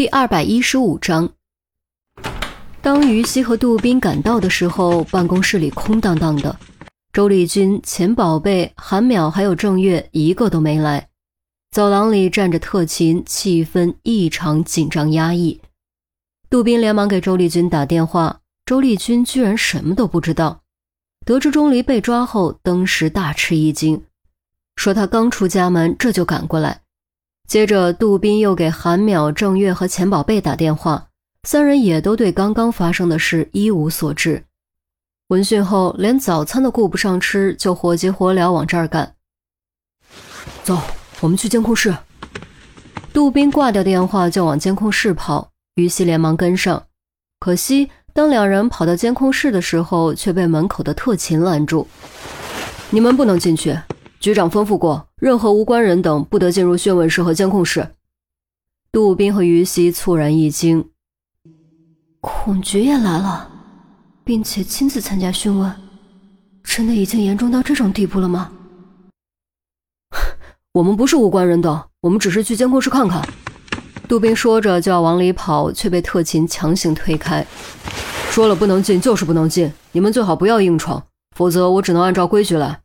第二百一十五章，当于西和杜宾赶到的时候，办公室里空荡荡的。周丽君、钱宝贝、韩淼还有郑月一个都没来。走廊里站着特勤，气氛异常紧张压抑。杜宾连忙给周丽君打电话，周丽君居然什么都不知道。得知钟离被抓后，登时大吃一惊，说他刚出家门，这就赶过来。接着，杜宾又给韩淼、郑月和钱宝贝打电话，三人也都对刚刚发生的事一无所知。闻讯后，连早餐都顾不上吃，就火急火燎往这儿赶。走，我们去监控室。杜宾挂掉电话就往监控室跑，于西连忙跟上。可惜，当两人跑到监控室的时候，却被门口的特勤拦住：“你们不能进去。”局长吩咐过，任何无关人等不得进入讯问室和监控室。杜宾和于西猝然一惊，孔局也来了，并且亲自参加讯问，真的已经严重到这种地步了吗？我们不是无关人等，我们只是去监控室看看。杜宾说着就要往里跑，却被特勤强行推开，说了不能进就是不能进，你们最好不要硬闯，否则我只能按照规矩来。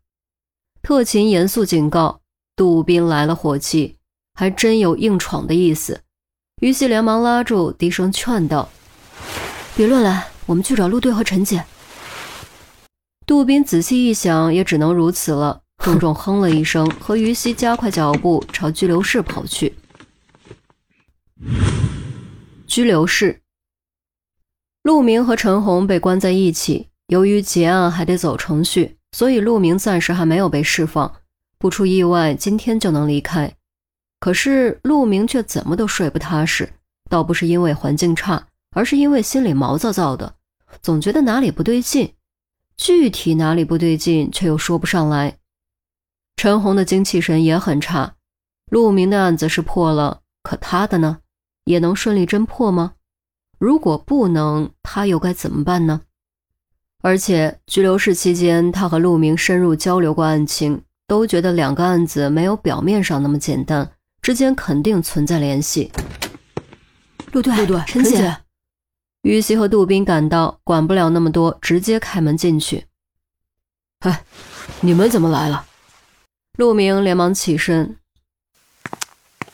特勤严肃警告：“杜宾来了火气，还真有硬闯的意思。”于西连忙拉住，低声劝道：“别乱来，我们去找陆队和陈姐。”杜宾仔细一想，也只能如此了，重重哼了一声，和于西加快脚步朝拘留室跑去。拘留室，陆明和陈红被关在一起，由于结案还得走程序。所以陆明暂时还没有被释放，不出意外，今天就能离开。可是陆明却怎么都睡不踏实，倒不是因为环境差，而是因为心里毛躁躁的，总觉得哪里不对劲，具体哪里不对劲却又说不上来。陈红的精气神也很差，陆明的案子是破了，可他的呢，也能顺利侦破吗？如果不能，他又该怎么办呢？而且拘留室期间，他和陆明深入交流过案情，都觉得两个案子没有表面上那么简单，之间肯定存在联系。陆队，陆队，陈姐，于西和杜宾赶到，管不了那么多，直接开门进去。哎，你们怎么来了？陆明连忙起身。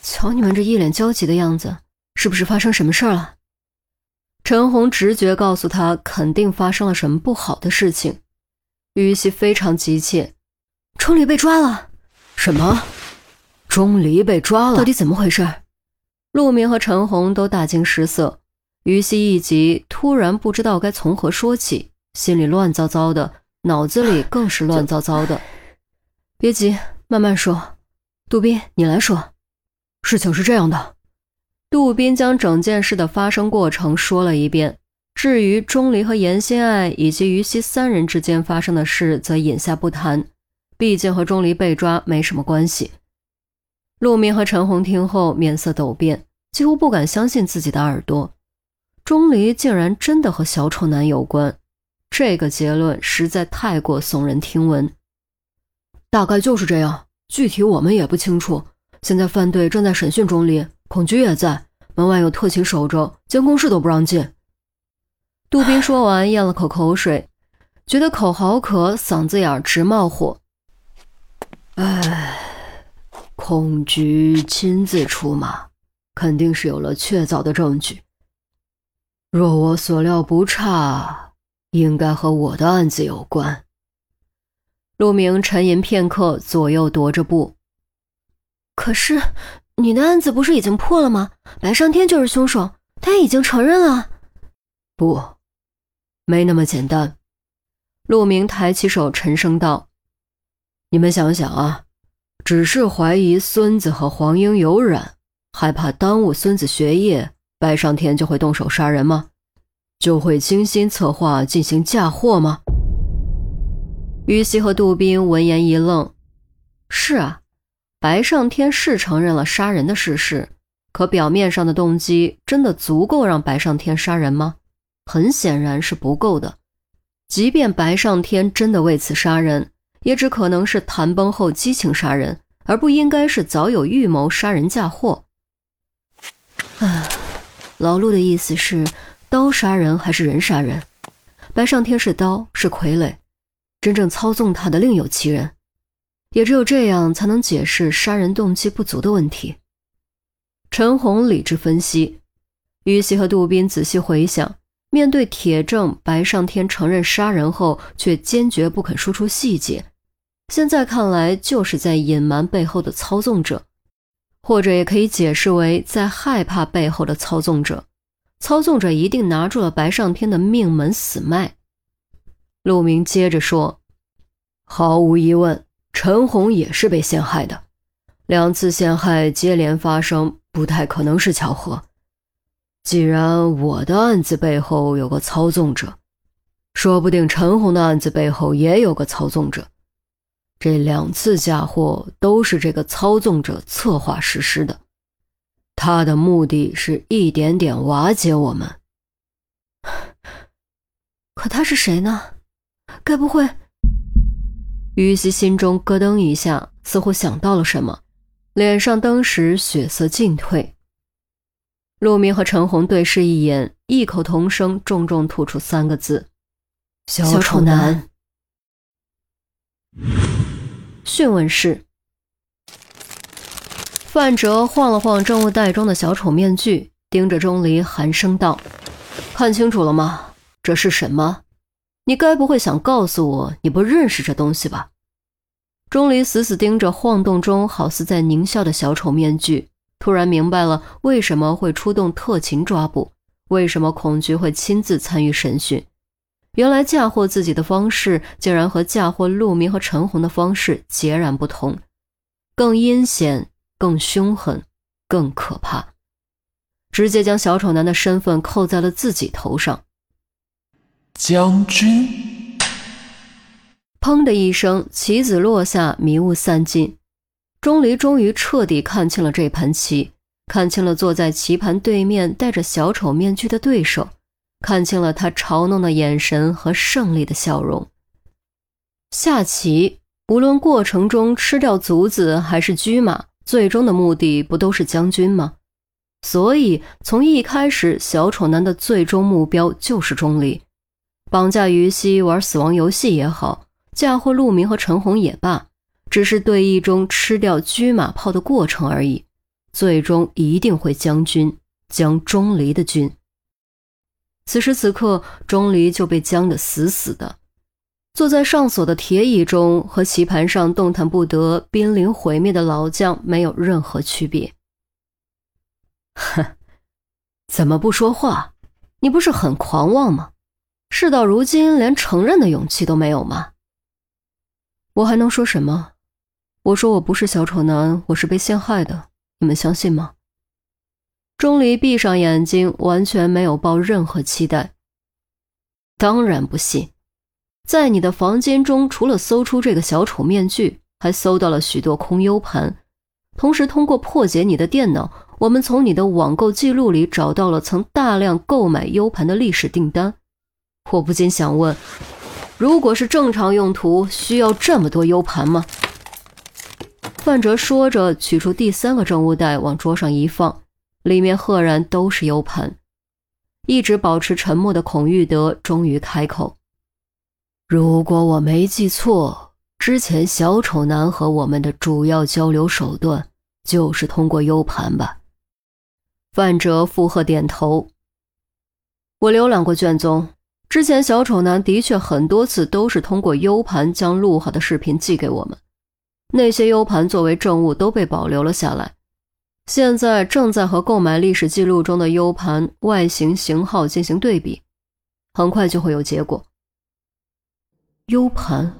瞧你们这一脸焦急的样子，是不是发生什么事儿了？陈红直觉告诉他，肯定发生了什么不好的事情。于西非常急切：“钟离被抓了！”“什么？钟离被抓了？到底怎么回事？”陆明和陈红都大惊失色。于西一急，突然不知道该从何说起，心里乱糟糟的，脑子里更是乱糟糟的。别急，慢慢说。杜宾，你来说。事情是这样的。杜宾将整件事的发生过程说了一遍，至于钟离和严心爱以及于西三人之间发生的事，则隐下不谈，毕竟和钟离被抓没什么关系。陆明和陈红听后面色陡变，几乎不敢相信自己的耳朵，钟离竟然真的和小丑男有关，这个结论实在太过耸人听闻。大概就是这样，具体我们也不清楚。现在犯队正在审讯钟离。孔局也在，门外有特勤守着，监控室都不让进。杜宾说完，咽了口口水，觉得口好渴，嗓子眼直冒火。唉，孔局亲自出马，肯定是有了确凿的证据。若我所料不差，应该和我的案子有关。陆明沉吟片刻，左右踱着步。可是。你的案子不是已经破了吗？白上天就是凶手，他已经承认了。不，没那么简单。陆明抬起手，沉声道：“你们想想啊，只是怀疑孙子和黄英有染，害怕耽误孙子学业，白上天就会动手杀人吗？就会精心策划进行嫁祸吗？”于西和杜宾闻言一愣：“是啊。”白上天是承认了杀人的事实，可表面上的动机真的足够让白上天杀人吗？很显然是不够的。即便白上天真的为此杀人，也只可能是谈崩后激情杀人，而不应该是早有预谋杀人嫁祸。啊，老陆的意思是，刀杀人还是人杀人？白上天是刀，是傀儡，真正操纵他的另有其人。也只有这样，才能解释杀人动机不足的问题。陈红理智分析，于西和杜宾仔细回想，面对铁证，白上天承认杀人后，却坚决不肯说出细节。现在看来，就是在隐瞒背后的操纵者。或者也可以解释为在害怕背后的操纵者，操纵者一定拿住了白上天的命门死脉。陆明接着说：“毫无疑问，陈红也是被陷害的，两次陷害接连发生，不太可能是巧合。既然我的案子背后有个操纵者，说不定陈红的案子背后也有个操纵者。”这两次嫁祸都是这个操纵者策划实施的，他的目的是一点点瓦解我们。可他是谁呢？该不会……于西心中咯噔一下，似乎想到了什么，脸上当时血色尽退。陆明和陈红对视一眼，异口同声，重重吐出三个字：“小丑男。”讯问室，范哲晃了晃证物袋中的小丑面具，盯着钟离寒声道：“看清楚了吗？这是什么？你该不会想告诉我你不认识这东西吧？”钟离死死盯着晃动中好似在狞笑的小丑面具，突然明白了为什么会出动特勤抓捕，为什么孔局会亲自参与审讯。原来嫁祸自己的方式，竟然和嫁祸陆明和陈红的方式截然不同，更阴险、更凶狠、更可怕，直接将小丑男的身份扣在了自己头上。将军。砰的一声，棋子落下，迷雾散尽，钟离终于彻底看清了这盘棋，看清了坐在棋盘对面戴着小丑面具的对手。看清了他嘲弄的眼神和胜利的笑容。下棋，无论过程中吃掉卒子还是车马，最终的目的不都是将军吗？所以从一开始，小丑男的最终目标就是钟离，绑架于西玩死亡游戏也好，嫁祸陆明和陈红也罢，只是对弈中吃掉车马炮的过程而已，最终一定会将军，将钟离的军。此时此刻，钟离就被僵得死死的，坐在上锁的铁椅中，和棋盘上动弹不得、濒临毁灭的老将没有任何区别。哼，怎么不说话？你不是很狂妄吗？事到如今，连承认的勇气都没有吗？我还能说什么？我说我不是小丑男，我是被陷害的，你们相信吗？钟离闭上眼睛，完全没有抱任何期待。当然不信，在你的房间中，除了搜出这个小丑面具，还搜到了许多空 U 盘。同时，通过破解你的电脑，我们从你的网购记录里找到了曾大量购买 U 盘的历史订单。我不禁想问：如果是正常用途，需要这么多 U 盘吗？范哲说着，取出第三个证物袋，往桌上一放。里面赫然都是 U 盘，一直保持沉默的孔玉德终于开口：“如果我没记错，之前小丑男和我们的主要交流手段就是通过 U 盘吧？”范哲附和点头：“我浏览过卷宗，之前小丑男的确很多次都是通过 U 盘将录好的视频寄给我们，那些 U 盘作为证物都被保留了下来。”现在正在和购买历史记录中的 U 盘外形型号进行对比，很快就会有结果。U 盘，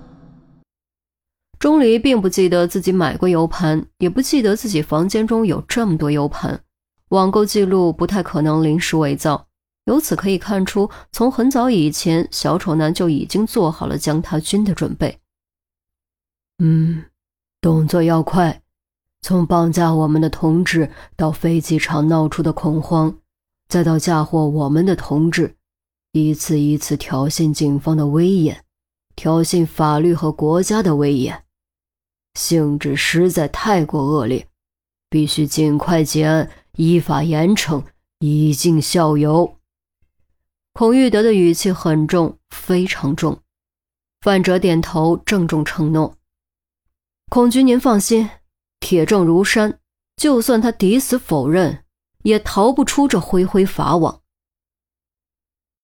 钟离并不记得自己买过 U 盘，也不记得自己房间中有这么多 U 盘，网购记录不太可能临时伪造。由此可以看出，从很早以前，小丑男就已经做好了将他军的准备。嗯，动作要快。从绑架我们的同志到飞机场闹出的恐慌，再到嫁祸我们的同志，一次一次挑衅警方的威严，挑衅法律和国家的威严，性质实在太过恶劣，必须尽快结案，依法严惩，以儆效尤。孔玉德的语气很重，非常重。范哲点头，郑重承诺：“孔局，您放心，铁证如山，就算他抵死否认，也逃不出这恢恢法网。”